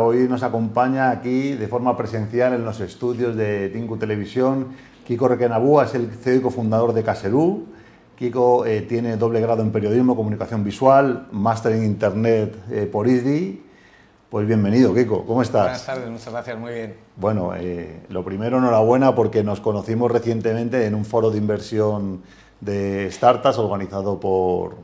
Hoy nos acompaña aquí de forma presencial en los estudios de Tinku Televisión Kiko Requenabúa, es el CEO y cofundador de Caserú. Kiko eh, tiene doble grado en periodismo, comunicación visual, máster en internet eh, por ISDI. Pues bienvenido, Kiko, ¿cómo estás? Buenas tardes, muchas gracias, muy bien. Bueno, eh, lo primero, enhorabuena porque nos conocimos recientemente en un foro de inversión de startups organizado por,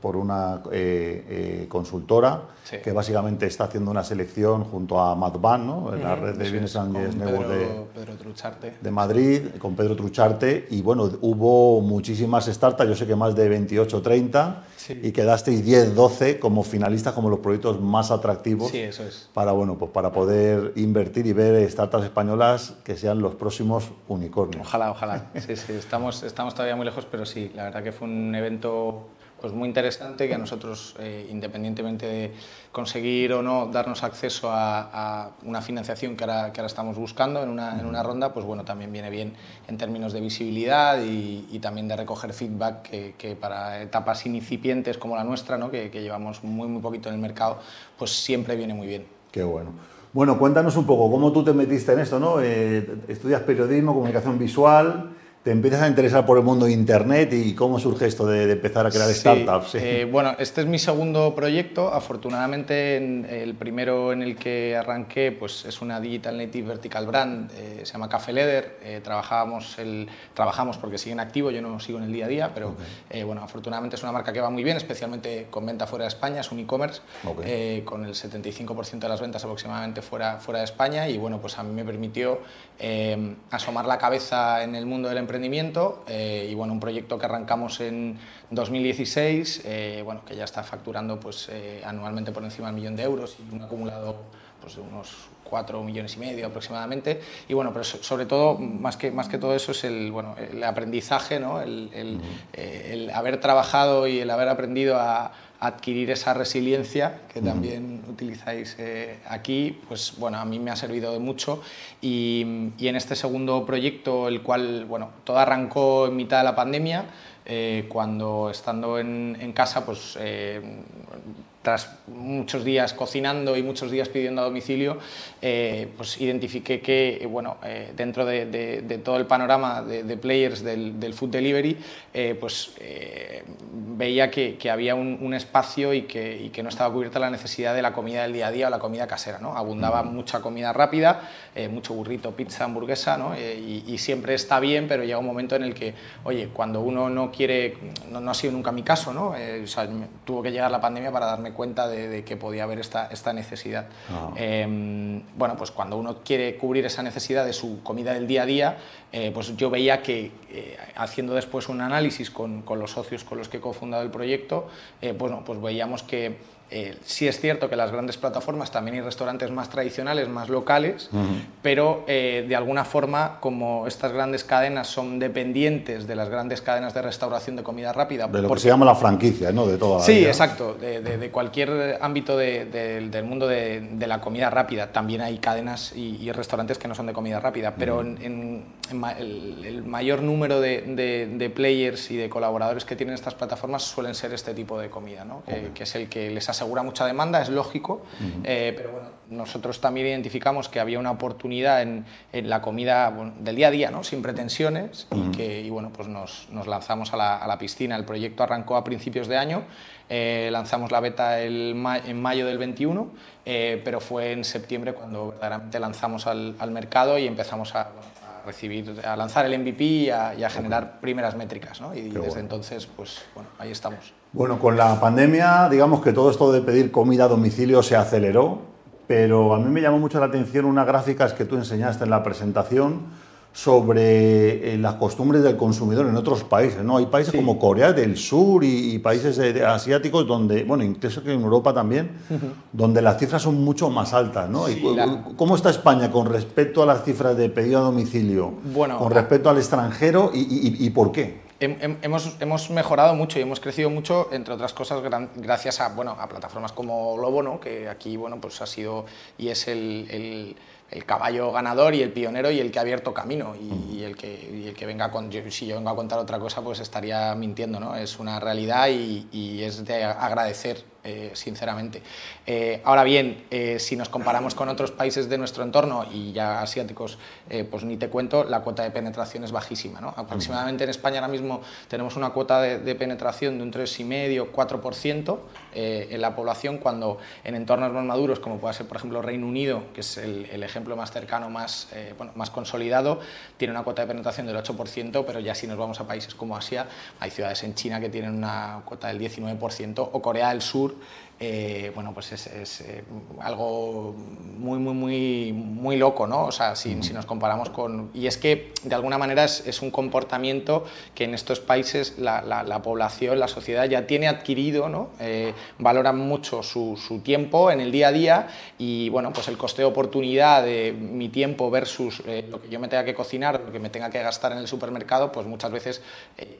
por una eh, eh, consultora Sí. que básicamente está haciendo una selección junto a Madban, ¿no? en la red de Business es, Angels Network de, Pedro, Pedro Trucharte. de Madrid, con Pedro Trucharte, y bueno, hubo muchísimas startups, yo sé que más de 28 o 30, Sí. y quedasteis 10, 12 como finalistas, como los proyectos más atractivos Sí, eso es. para, bueno, pues para poder invertir y ver startups españolas que sean los próximos unicornios. Ojalá, ojalá. Sí, sí, estamos, estamos todavía muy lejos, pero sí, la verdad que fue un evento pues muy interesante que a nosotros, eh, independientemente de conseguir o no darnos acceso a, a una financiación que ahora, que ahora estamos buscando en una, en una ronda, pues bueno, también viene bien en términos de visibilidad y, y también de recoger feedback que, que para etapas incipientes como la nuestra, ¿no? que, que llevamos muy, muy poquito en el mercado, pues siempre viene muy bien. Qué bueno. Bueno, cuéntanos un poco cómo tú te metiste en esto, ¿no? Eh, estudias periodismo, comunicación visual, te empiezas a interesar por el mundo de Internet y cómo surge esto de, de empezar a crear Sí, startups. Sí. eh, bueno, este es mi segundo proyecto. Afortunadamente, en- el primero en el que arranqué pues, es una Digital Native Vertical Brand, eh, se llama Café Leather. Eh, trabajábamos, el, trabajamos porque sigue en activo, yo no sigo en el día a día, pero eh, bueno, afortunadamente es una marca que va muy bien, especialmente con venta fuera de España, es un e-commerce, eh, con el 75% de las ventas aproximadamente fuera, fuera de España y bueno, pues a mí me permitió asomar la cabeza en el mundo del emprendimiento eh, y bueno, un proyecto que arrancamos en 2016, eh, bueno, que ya está facturando pues eh, anualmente por encima del millón de euros y un acumulado pues de unos 4 millones y medio aproximadamente y bueno, pero so- sobre todo, más que, más que todo eso es el, bueno, el aprendizaje, ¿no? el, el, el haber trabajado y el haber aprendido a adquirir esa resiliencia que también utilizáis eh, aquí, pues bueno, a mí me ha servido de mucho. Y, y en este segundo proyecto, el cual, bueno, todo arrancó en mitad de la pandemia, eh, cuando estando en, en casa, pues eh, tras muchos días cocinando y muchos días pidiendo a domicilio, eh, pues identifiqué que eh, bueno, eh, dentro de, de- de todo el panorama de, de players del, del food delivery, eh, pues eh, veía que, que había un, un espacio y que, y que no estaba cubierta la necesidad de la comida del día a día o la comida casera. ¿no? Abundaba mucha comida rápida, eh, mucho burrito, pizza, hamburguesa, ¿no? Y, y siempre está bien, pero llega un momento en el que, oye, cuando uno no quiere, no, no ha sido nunca mi caso, ¿no? O sea, tuvo que llegar la pandemia para darme cuenta de, de que podía haber esta, esta necesidad. Ah. Eh, bueno, pues cuando uno quiere cubrir esa necesidad de su comida del día a día, eh, pues yo veía que eh, haciendo después un análisis con, con los socios con los que he cofundado el proyecto, pues, no, pues veíamos que eh, sí es cierto que las grandes plataformas también hay restaurantes más tradicionales, más locales, pero eh, de alguna forma, como estas grandes cadenas son dependientes de las grandes cadenas de restauración de comida rápida, de lo que porque- se llama la franquicia, ¿no? De toda la Sí, vida. exacto. De, de- de cualquier ámbito de- de- del mundo de, la comida rápida. También hay cadenas y, y restaurantes que no son de comida rápida, pero en, en- en ma- el, el mayor número de, players y de colaboradores que tienen estas plataformas suelen ser este tipo de comida, ¿no? que, que es el que les asegura mucha demanda, es lógico, eh, pero bueno, nosotros también identificamos que había una oportunidad en, en la comida bueno, del día a día, ¿no? sin pretensiones, y que y bueno, pues nos, nos lanzamos a la, a la piscina. El proyecto arrancó a principios de año, eh, lanzamos la beta el ma- en mayo del 21, eh, pero fue en septiembre cuando verdaderamente lanzamos al, al mercado y empezamos a, bueno, a recibir, a lanzar el MVP y a, y a generar primeras métricas. ¿no? Y desde bueno. entonces, pues bueno, ahí estamos. Bueno, con la pandemia, digamos que todo esto de pedir comida a domicilio se aceleró, pero a mí me llamó mucho la atención unas gráficas que tú enseñaste en la presentación sobre eh, las costumbres del consumidor en otros países, ¿no? Hay países como Corea del Sur y, y países de- de asiáticos donde, bueno, incluso que en Europa también, donde las cifras son mucho más altas, ¿no? Sí, la- ¿Cómo está España con respecto a las cifras de pedido a domicilio? Bueno, con respecto al extranjero y, y- y por qué? Hem- hem- Hemos, hemos mejorado mucho y hemos crecido mucho, entre otras cosas, gran- gracias a, bueno, a plataformas como Lobo, ¿no? que aquí bueno, pues ha sido y es el, el, el caballo ganador y el pionero y el que ha abierto camino. Y, el, que, el que venga con. si yo vengo a contar otra cosa, pues estaría mintiendo, ¿no? Es una realidad y, y es de agradecer eh, sinceramente. Eh, ahora bien, eh, si nos comparamos con otros países de nuestro entorno y ya asiáticos, pues ni te cuento, la cuota de penetración es bajísima. ¿no? Aproximadamente en España ahora mismo tenemos una cuota de, penetración de un 3,5-4% en la población, cuando en entornos más maduros, como puede ser por ejemplo Reino Unido, que es el, ejemplo más cercano, más, bueno, más consolidado, tiene una cuota de penetración del 8%, pero ya si nos vamos a países como Asia, hay ciudades en China que tienen una cuota del 19% o Corea del Sur eh, bueno, pues es, eh, algo muy, muy, muy, muy loco, ¿no? O sea, si, nos comparamos con... Y es que, de alguna manera, es, un comportamiento que en estos países la, población, la sociedad ya tiene adquirido, ¿no? Eh, valoran mucho su, tiempo en el día a día y, bueno, pues el coste de oportunidad de mi tiempo versus lo que yo me tenga que cocinar, lo que me tenga que gastar en el supermercado, pues muchas veces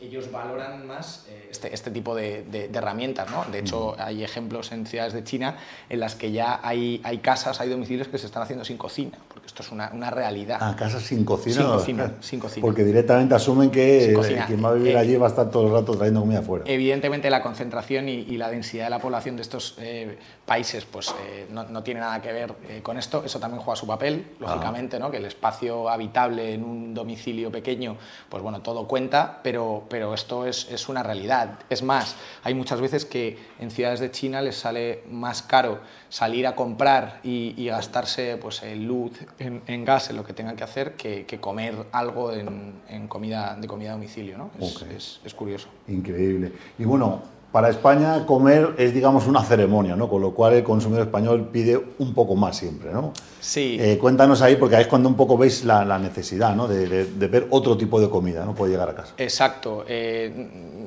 ellos valoran más este, este, tipo de, de herramientas, ¿no? De hecho, hay ejemplos en ciudades de China en las que ya hay, hay casas, hay domicilios que se están haciendo sin cocina, porque esto es una, una realidad. Ah, casas sin cocina. Sin cocina, sin cocina. Porque directamente asumen que quien va a vivir eh, allí va a estar todo el rato trayendo comida afuera. Evidentemente la concentración y, la densidad de la población de estos eh, países pues eh, no, no, tiene nada que ver con esto. Eso también juega su papel, lógicamente, ¿no? que el espacio habitable en un domicilio pequeño, pues bueno, todo cuenta, pero, pero esto es, es una realidad. Es más, hay muchas veces que en ciudades de China les sale más caro salir a comprar y, gastarse pues, luz, en, gas, en lo que tengan que hacer, que, comer algo en, comida, de comida a domicilio. ¿no? Es, es, curioso. Increíble. Y bueno, para España comer es, digamos, una ceremonia, ¿no? Con lo cual el consumidor español pide un poco más siempre, ¿no? Sí. Eh, cuéntanos ahí, porque ahí es cuando un poco veis la, necesidad, ¿no? De, ver otro tipo de comida, ¿no? Puede llegar a casa. Exacto. Eh,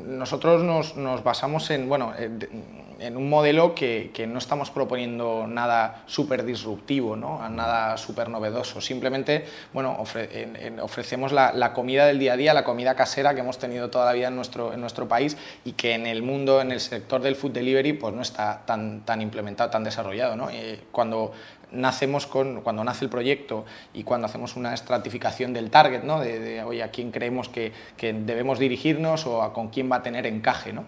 nosotros nos, nos, basamos en, bueno, eh, en un modelo que, que, no estamos proponiendo nada súper disruptivo, ¿no? nada súper novedoso. Simplemente bueno, ofrecemos la, la, comida del día a día, la comida casera que hemos tenido toda la vida en nuestro, en nuestro país y que en el mundo, en el sector del food delivery, pues no está tan, tan implementado, tan desarrollado. ¿no? cuando nacemos con, cuando nace el proyecto y cuando hacemos una estratificación del target, ¿no? de, oye, a quién creemos que, que, debemos dirigirnos o a con quién va a tener encaje. ¿no?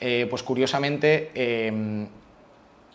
Eh, pues curiosamente, em,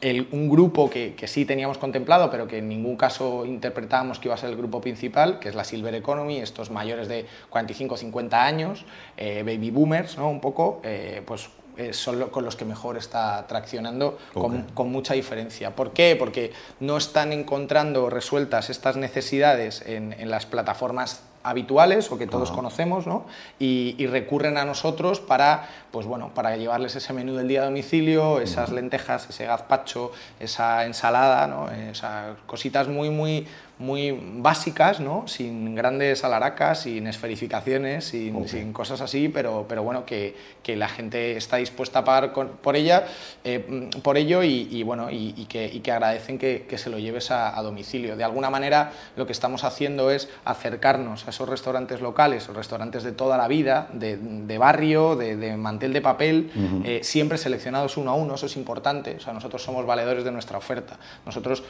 el, un grupo que, que, sí teníamos contemplado, pero que en ningún caso interpretábamos que iba a ser el grupo principal, que es la Silver Economy, estos mayores de 45-50 años, eh, baby boomers, ¿no? un poco, eh, pues eh, son con los que mejor está traccionando con, mucha diferencia. ¿Por qué? Porque no están encontrando resueltas estas necesidades en, en las plataformas habituales o que todos conocemos, ¿no? Y, recurren a nosotros para, pues bueno, para llevarles ese menú del día a domicilio, esas lentejas, ese gazpacho, esa ensalada, ¿no? Esas cositas muy, muy, muy básicas, ¿no? sin grandes alaracas, sin esferificaciones, sin, sin cosas así, pero, pero bueno, que, que, la gente está dispuesta a pagar por ella, eh, por ello y, bueno, y, que, y, que, agradecen que, que se lo lleves a, domicilio. De alguna manera lo que estamos haciendo es acercarnos a esos restaurantes locales, o restaurantes de toda la vida, de, de barrio, de, mantel de papel, eh, siempre seleccionados uno a uno, eso es importante, o sea, nosotros somos valedores de nuestra oferta. Nosotros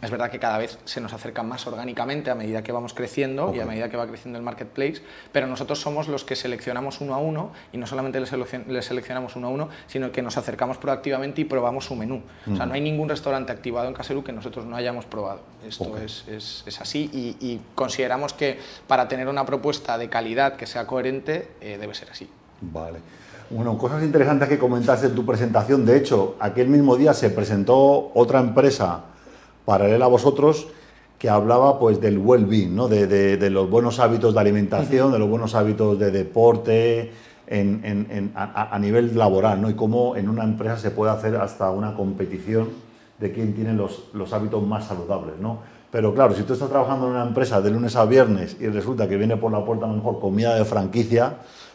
es verdad que cada vez se nos acerca más orgánicamente a medida que vamos creciendo y a medida que va creciendo el marketplace, pero nosotros somos los que seleccionamos uno a uno y no solamente les, seleccionamos uno a uno, sino que nos acercamos proactivamente y probamos su menú. O sea, no hay ningún restaurante activado en Caseru que nosotros no hayamos probado. Esto es, es, es, así y, consideramos que para tener una propuesta de calidad que sea coherente eh, debe ser así. Vale. Bueno, cosas interesantes que comentaste en tu presentación. De hecho, aquel mismo día se presentó otra empresa paralela a vosotros que hablaba pues del well-being, ¿no? de, de, los buenos hábitos de alimentación, de los buenos hábitos de deporte en, en, a, a, nivel laboral ¿no? y cómo en una empresa se puede hacer hasta una competición de quién tiene los, los hábitos más saludables. ¿no? Pero claro, si tú estás trabajando en una empresa de lunes a viernes y resulta que viene por la puerta a lo mejor comida de franquicia,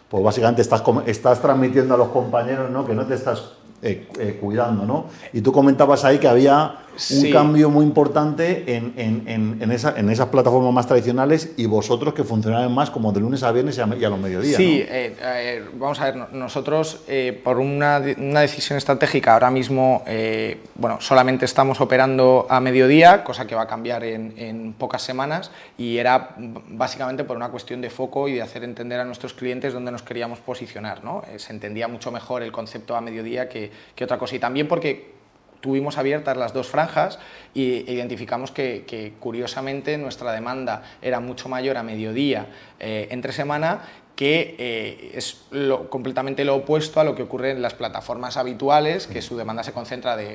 pues básicamente estás, estás transmitiendo a los compañeros ¿no? que no te estás eh, eh, cuidando. ¿no? Y tú comentabas ahí que había un cambio muy importante en, en, en, esa, en, esas plataformas más tradicionales y vosotros que funcionáis más como de lunes a viernes y a, los mediodías. Sí, eh, vamos a ver, nosotros eh, por una, una, decisión estratégica ahora mismo, eh, bueno, solamente estamos operando a mediodía, cosa que va a cambiar en, pocas semanas y era básicamente por una cuestión de foco y de hacer entender a nuestros clientes dónde nos queríamos posicionar. ¿no? se entendía mucho mejor el concepto a mediodía que, que otra cosa y también porque tuvimos abiertas las dos franjas e identificamos que, curiosamente nuestra demanda era mucho mayor a mediodía eh, entre semana que eh, es completamente lo opuesto a lo que ocurre en las plataformas habituales, que su demanda se concentra de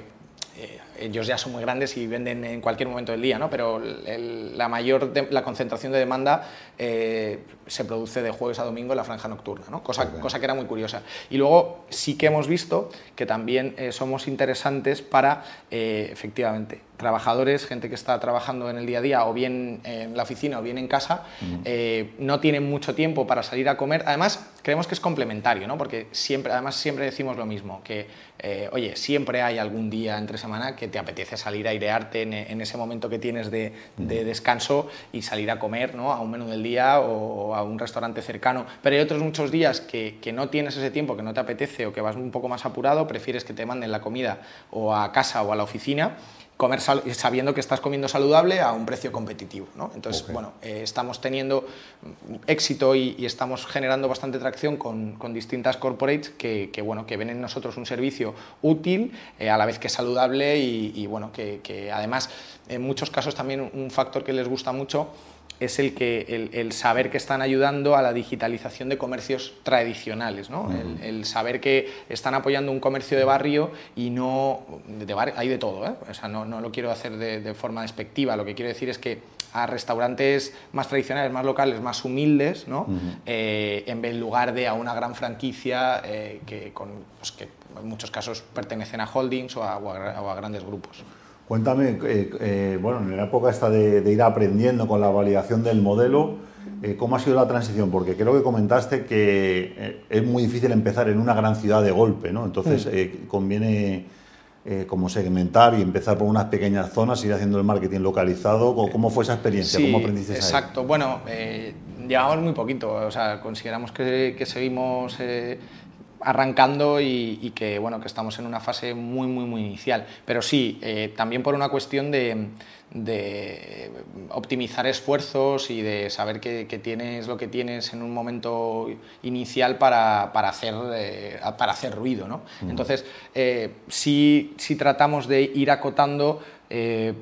eh, ellos ya son muy grandes y venden en cualquier momento del día, ¿no? pero la mayor la concentración de demanda eh, se produce de jueves a domingo en la franja nocturna, ¿no? cosa, cosa que era muy curiosa. Y luego sí que hemos visto que también eh, somos interesantes para, efectivamente, trabajadores, gente que está trabajando en el día a día o bien en la oficina o bien en casa, no tienen mucho tiempo para salir a comer. Además, creemos que es complementario, ¿no? porque siempre, además siempre decimos lo mismo, que, oye, siempre hay algún día entre semana que te apetece salir a airearte en, ese momento que tienes de, descanso y salir a comer ¿no? a un menú del día o a un restaurante cercano. Pero hay otros muchos días que, que no tienes ese tiempo, que no te apetece o que vas un poco más apurado, prefieres que te manden la comida o a casa o a la oficina comer sabiendo que estás comiendo saludable a un precio competitivo. ¿no? Entonces, bueno, eh, estamos teniendo éxito y, estamos generando bastante tracción con, con distintas corporates que, que, bueno, que ven en nosotros un servicio útil, eh, a la vez que saludable y, y bueno, que, que además en muchos casos también un factor que les gusta mucho es el, que, el, saber que están ayudando a la digitalización de comercios tradicionales, ¿no? el, saber que están apoyando un comercio de barrio y no... De hay de todo, ¿eh? o sea, no, no, lo quiero hacer de, forma despectiva, lo que quiero decir es que a restaurantes más tradicionales, más locales, más humildes, ¿no? Eh, en lugar de a una gran franquicia eh, que, con, pues, que en muchos casos pertenecen a holdings o a, o a grandes grupos. Cuéntame, eh, eh, bueno, en la época esta de, ir aprendiendo con la validación del modelo, eh, ¿cómo ha sido la transición? Porque creo que comentaste que es muy difícil empezar en una gran ciudad de golpe, ¿no? Entonces conviene como segmentar y empezar por unas pequeñas zonas, ir haciendo el marketing localizado. ¿Cómo, fue esa experiencia? ¿Cómo aprendiste Exacto. Bueno, llevamos muy poquito, o sea, consideramos que, que seguimos arrancando y, que bueno que estamos en una fase muy muy muy inicial pero sí eh, también por una cuestión de, optimizar esfuerzos y de saber que, tienes lo que tienes en un momento inicial para, hacer eh, para hacer ruido ¿no? entonces eh, sí, sí, tratamos de ir acotando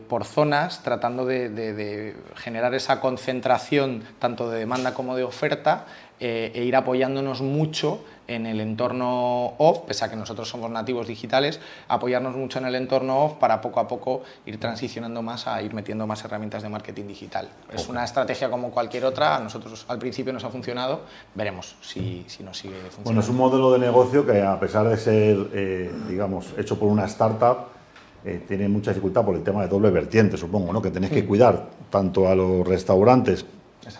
por zonas, tratando de, generar esa concentración tanto de demanda como de oferta e ir apoyándonos mucho en el entorno off, pese a que nosotros somos nativos digitales, apoyarnos mucho en el entorno off para poco a poco ir transicionando más a ir metiendo más herramientas de marketing digital. Es una estrategia como cualquier otra, a nosotros al principio nos ha funcionado, veremos si, si nos sigue funcionando. Bueno, es un modelo de negocio que a pesar de ser, eh, digamos, hecho por una startup, eh, tiene mucha dificultad por el tema de doble vertiente, supongo, ¿no? que tenéis que cuidar tanto a los restaurantes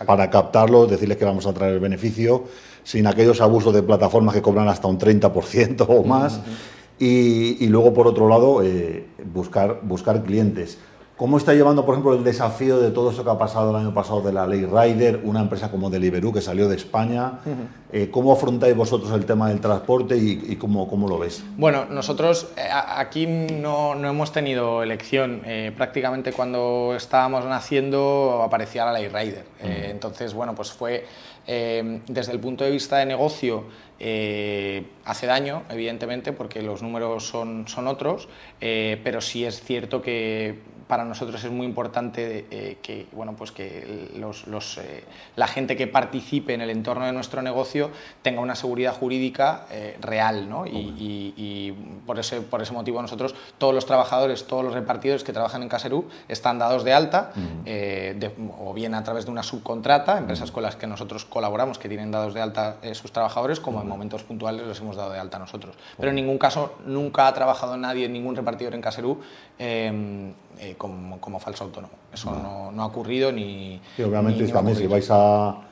para captarlos, decirles que vamos a traer el beneficio, sin aquellos abusos de plataformas que cobran hasta un 30% o más. y, y, luego, por otro lado, eh, buscar, buscar clientes. ¿Cómo está llevando, por ejemplo, el desafío de todo esto que ha pasado el año pasado de la ley Rider, una empresa como Deliveroo que salió de España? Eh, ¿Cómo afrontáis vosotros el tema del transporte y, cómo, cómo, lo ves? Bueno, nosotros eh, aquí no, no, hemos tenido elección. Eh, prácticamente cuando estábamos naciendo aparecía la ley Rider. entonces, bueno, pues fue desde el punto de vista de negocio hace daño, evidentemente, porque los números son, son otros, pero sí es cierto que para nosotros es muy importante eh, que, bueno, pues que los, eh, la gente que participe en el entorno de nuestro negocio tenga una seguridad jurídica eh, real. ¿no? Y, por, ese, por ese motivo nosotros, todos los trabajadores, todos los repartidores que trabajan en Caserú están dados de alta, o bien a través de una subcontrata, empresas con las que nosotros colaboramos, que tienen dados de alta sus trabajadores, como en momentos puntuales los hemos dado de alta nosotros. Pero en ningún caso nunca ha trabajado nadie, ningún repartidor en Caserú eh, como, como, falso autónomo. Eso no, no, ha ocurrido ni... obviamente también si vais a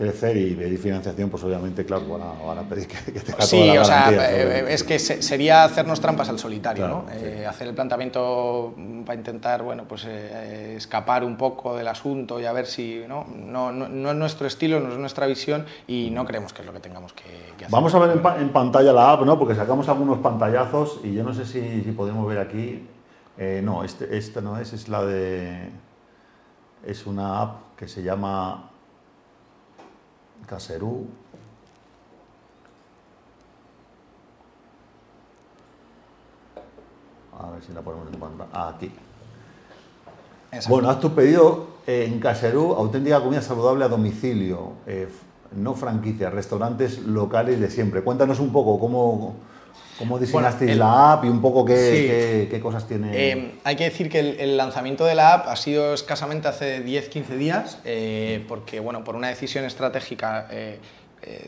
crecer y pedir financiación, pues obviamente, claro, van a, pedir que, que tenga Sí, toda la o sea, eh, es que sería hacernos trampas al solitario, ¿no? Eh, hacer el planteamiento para intentar, bueno, pues eh, escapar un poco del asunto y a ver si, ¿no? No, no, es nuestro estilo, no es nuestra visión y no creemos que es lo que tengamos que, hacer. Vamos a ver en, pantalla la app, ¿no? Porque sacamos algunos pantallazos y yo no sé si, si podemos ver aquí. No, este, esta no es, es la de... Es una app que se llama Caserú. A ver si la ponemos en pantalla. Ah, aquí. Bueno, haz tu pedido en Caserú, auténtica comida saludable a domicilio, eh, no franquicia, restaurantes locales de siempre. Cuéntanos un poco cómo, cómo diseñasteis la app y un poco qué, cosas tiene. Eh, hay que decir que el, lanzamiento de la app ha sido escasamente hace 10-15 días, eh, porque bueno, por una decisión estratégica eh,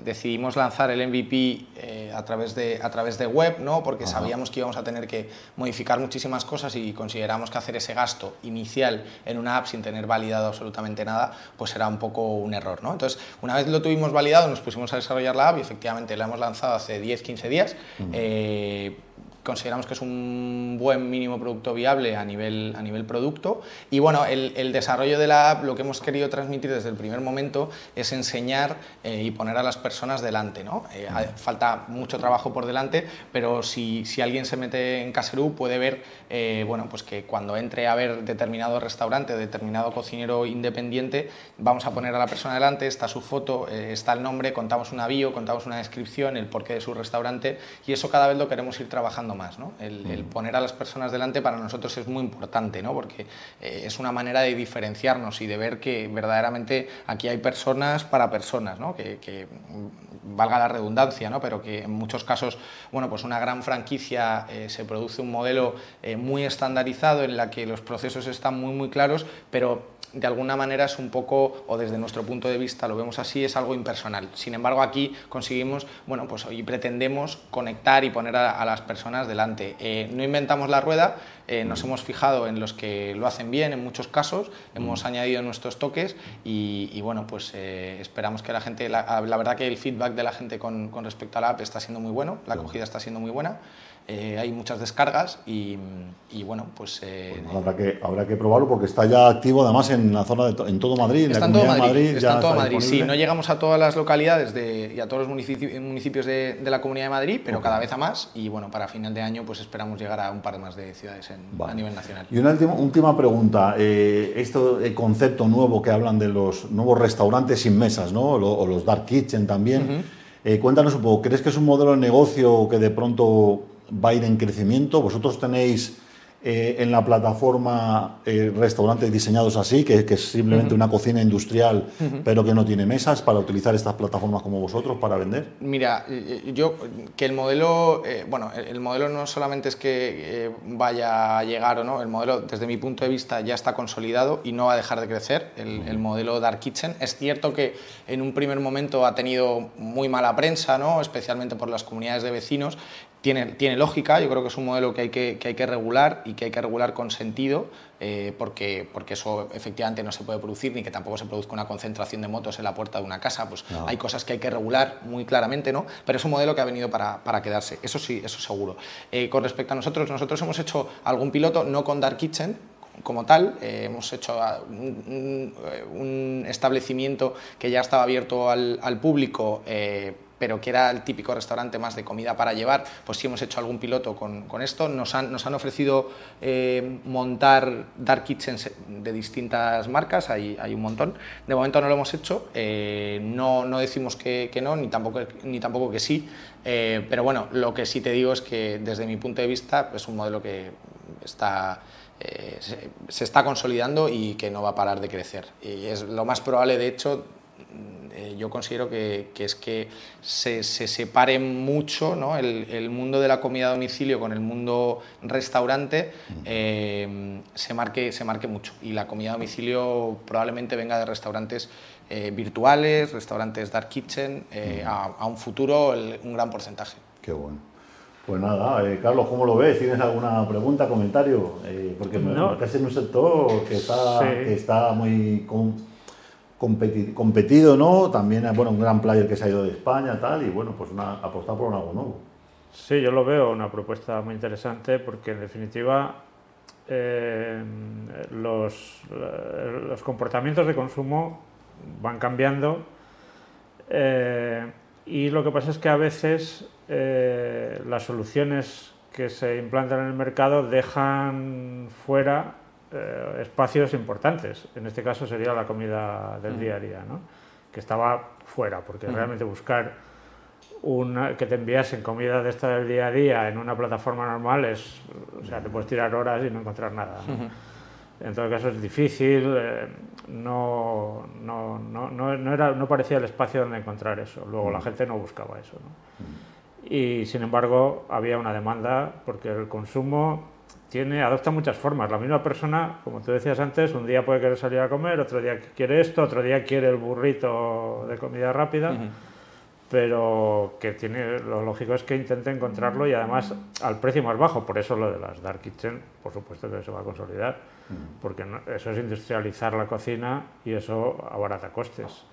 decidimos lanzar el MVP eh, a, través de, a través de web, ¿no? porque sabíamos que íbamos a tener que modificar muchísimas cosas y consideramos que hacer ese gasto inicial en una app sin tener validado absolutamente nada, pues era un poco un error. ¿no? Entonces, una vez lo tuvimos validado, nos pusimos a desarrollar la app y efectivamente la hemos lanzado hace 10-15 días consideramos que es un buen mínimo producto viable a nivel, a nivel producto. Y bueno, el, desarrollo de la app, lo que hemos querido transmitir desde el primer momento es enseñar eh, y poner a las personas delante. ¿no? Eh, falta mucho trabajo por delante, pero si, si alguien se mete en Caserú puede ver eh, bueno, pues que cuando entre a ver determinado restaurante, determinado cocinero independiente, vamos a poner a la persona delante, está su foto, está el nombre, contamos una bio, contamos una descripción, el porqué de su restaurante y eso cada vez lo queremos ir trabajando más. ¿no? El, poner a las personas delante para nosotros es muy importante, ¿no? porque eh, es una manera de diferenciarnos y de ver que verdaderamente aquí hay personas para personas, ¿no? que, valga la redundancia, ¿no? pero que en muchos casos, bueno, pues una gran franquicia eh, se produce un modelo eh, muy estandarizado en la que los procesos están muy, muy claros, pero de alguna manera es un poco, o desde nuestro punto de vista lo vemos así, es algo impersonal. Sin embargo, aquí conseguimos, bueno, pues hoy pretendemos conectar y poner a, las personas delante. Eh, no inventamos la rueda, eh, nos hemos fijado en los que lo hacen bien en muchos casos, hemos añadido nuestros toques y, bueno, pues eh, esperamos que la gente, la, verdad que el feedback de la gente con, con respecto a la app está siendo muy bueno, la acogida está siendo muy buena. Eh, hay muchas descargas y, bueno, pues... Eh, habrá, que, habrá que probarlo porque está ya activo además en la zona de en todo Madrid. Está en, todo Madrid, está en todo Madrid. Sí, no llegamos a todas las localidades de, y a todos los municipios, municipios de, la Comunidad de Madrid, pero cada vez a más y bueno, para final de año pues esperamos llegar a un par más de ciudades a nivel nacional. Y una última, última pregunta, eh, este concepto nuevo que hablan de los nuevos restaurantes sin mesas, ¿no? o los dark kitchen también. Cuéntanos un poco, ¿crees que es un modelo de negocio que de pronto va a ir en crecimiento. Vosotros tenéis eh, en la plataforma eh, restaurantes diseñados así, que, es simplemente una cocina industrial, pero que no tiene mesas para utilizar estas plataformas como vosotros para vender? Mira, eh, yo que el modelo, bueno, el, modelo no solamente es que vaya a llegar o no, el modelo desde mi punto de vista ya está consolidado y no va a dejar de crecer, el, el modelo Dark Kitchen. Es cierto que en un primer momento ha tenido muy mala prensa, ¿no? especialmente por las comunidades de vecinos, tiene, tiene, lógica, yo creo que es un modelo que hay que, que hay que regular y que hay que regular con sentido, eh, porque, porque eso efectivamente no se puede producir ni que tampoco se produzca una concentración de motos en la puerta de una casa. Pues hay cosas que hay que regular muy claramente, ¿no? Pero es un modelo que ha venido para, para quedarse, eso sí, eso seguro. Eh, con respecto a nosotros, nosotros hemos hecho algún piloto, no con Dark Kitchen, como tal. Eh, hemos hecho un, un, establecimiento que ya estaba abierto al, al público pero que era el típico restaurante más de comida para llevar, pues sí hemos hecho algún piloto con, con esto. Nos han, nos han ofrecido eh, montar dark kitchens de distintas marcas, hay, hay, un montón. De momento no lo hemos hecho, eh, no, no, decimos que, que, no, ni tampoco, ni tampoco que sí, eh, pero bueno, lo que sí te digo es que desde mi punto de vista es un modelo que está... Se, se, está consolidando y que no va a parar de crecer. Y es lo más probable, de hecho, eh, yo considero que, es que se, separe mucho ¿no? el, mundo de la comida a domicilio con el mundo restaurante, eh, se, marque, se marque mucho. Y la comida a domicilio probablemente venga de restaurantes eh, virtuales, restaurantes dark kitchen, a, un futuro un gran porcentaje. Qué bueno. Pues nada, Carlos, ¿cómo lo ves? ¿Tienes alguna pregunta, comentario? porque no. es un sector que está, que está muy competido, ¿no? También, bueno, un gran player que se ha ido de España, tal, y bueno, pues apostar por algo nuevo. Sí, yo lo veo una propuesta muy interesante porque en definitiva eh, los, los, comportamientos de consumo van cambiando eh, y lo que pasa es que a veces eh, las soluciones que se implantan en el mercado dejan fuera espacios importantes. En este caso sería la comida del mm. día a día, ¿no? que estaba fuera, porque mm. realmente buscar una, que te enviasen comida de esta del día a día en una plataforma normal es, o sea, te puedes tirar horas y no encontrar nada. En todo caso es difícil, eh, no, no, no, no, era, no parecía el espacio donde encontrar eso. Luego la gente no buscaba eso. Y sin embargo había una demanda porque el consumo tiene, adopta muchas formas. La misma persona, como tú decías antes, un día puede querer salir a comer, otro día quiere esto, otro día quiere el burrito de comida rápida pero que tiene lo lógico es que intente encontrarlo y además al precio más bajo. Por eso lo de las dark kitchen, por supuesto que se va a consolidar, porque eso es industrializar la cocina y eso abarata costes.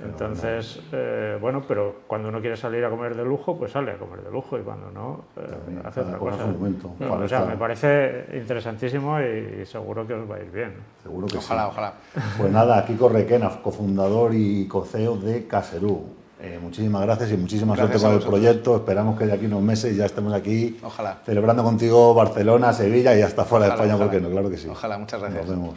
Entonces, eh, bueno, pero cuando uno quiere salir a comer de lujo, pues sale a comer de lujo y cuando no, eh, hace otra cosa. o sea, me parece interesantísimo y, seguro que os va a ir bien. Seguro que ojalá, sí. Ojalá, Pues nada, Kiko Requena, cofundador y coceo de Caserú. Eh, muchísimas gracias y muchísimas suerte con el proyecto. Esperamos que de aquí unos meses ya estemos aquí ojalá. celebrando contigo Barcelona, Sevilla y hasta fuera de España, porque no, claro que sí. Ojalá, muchas gracias. Nos vemos.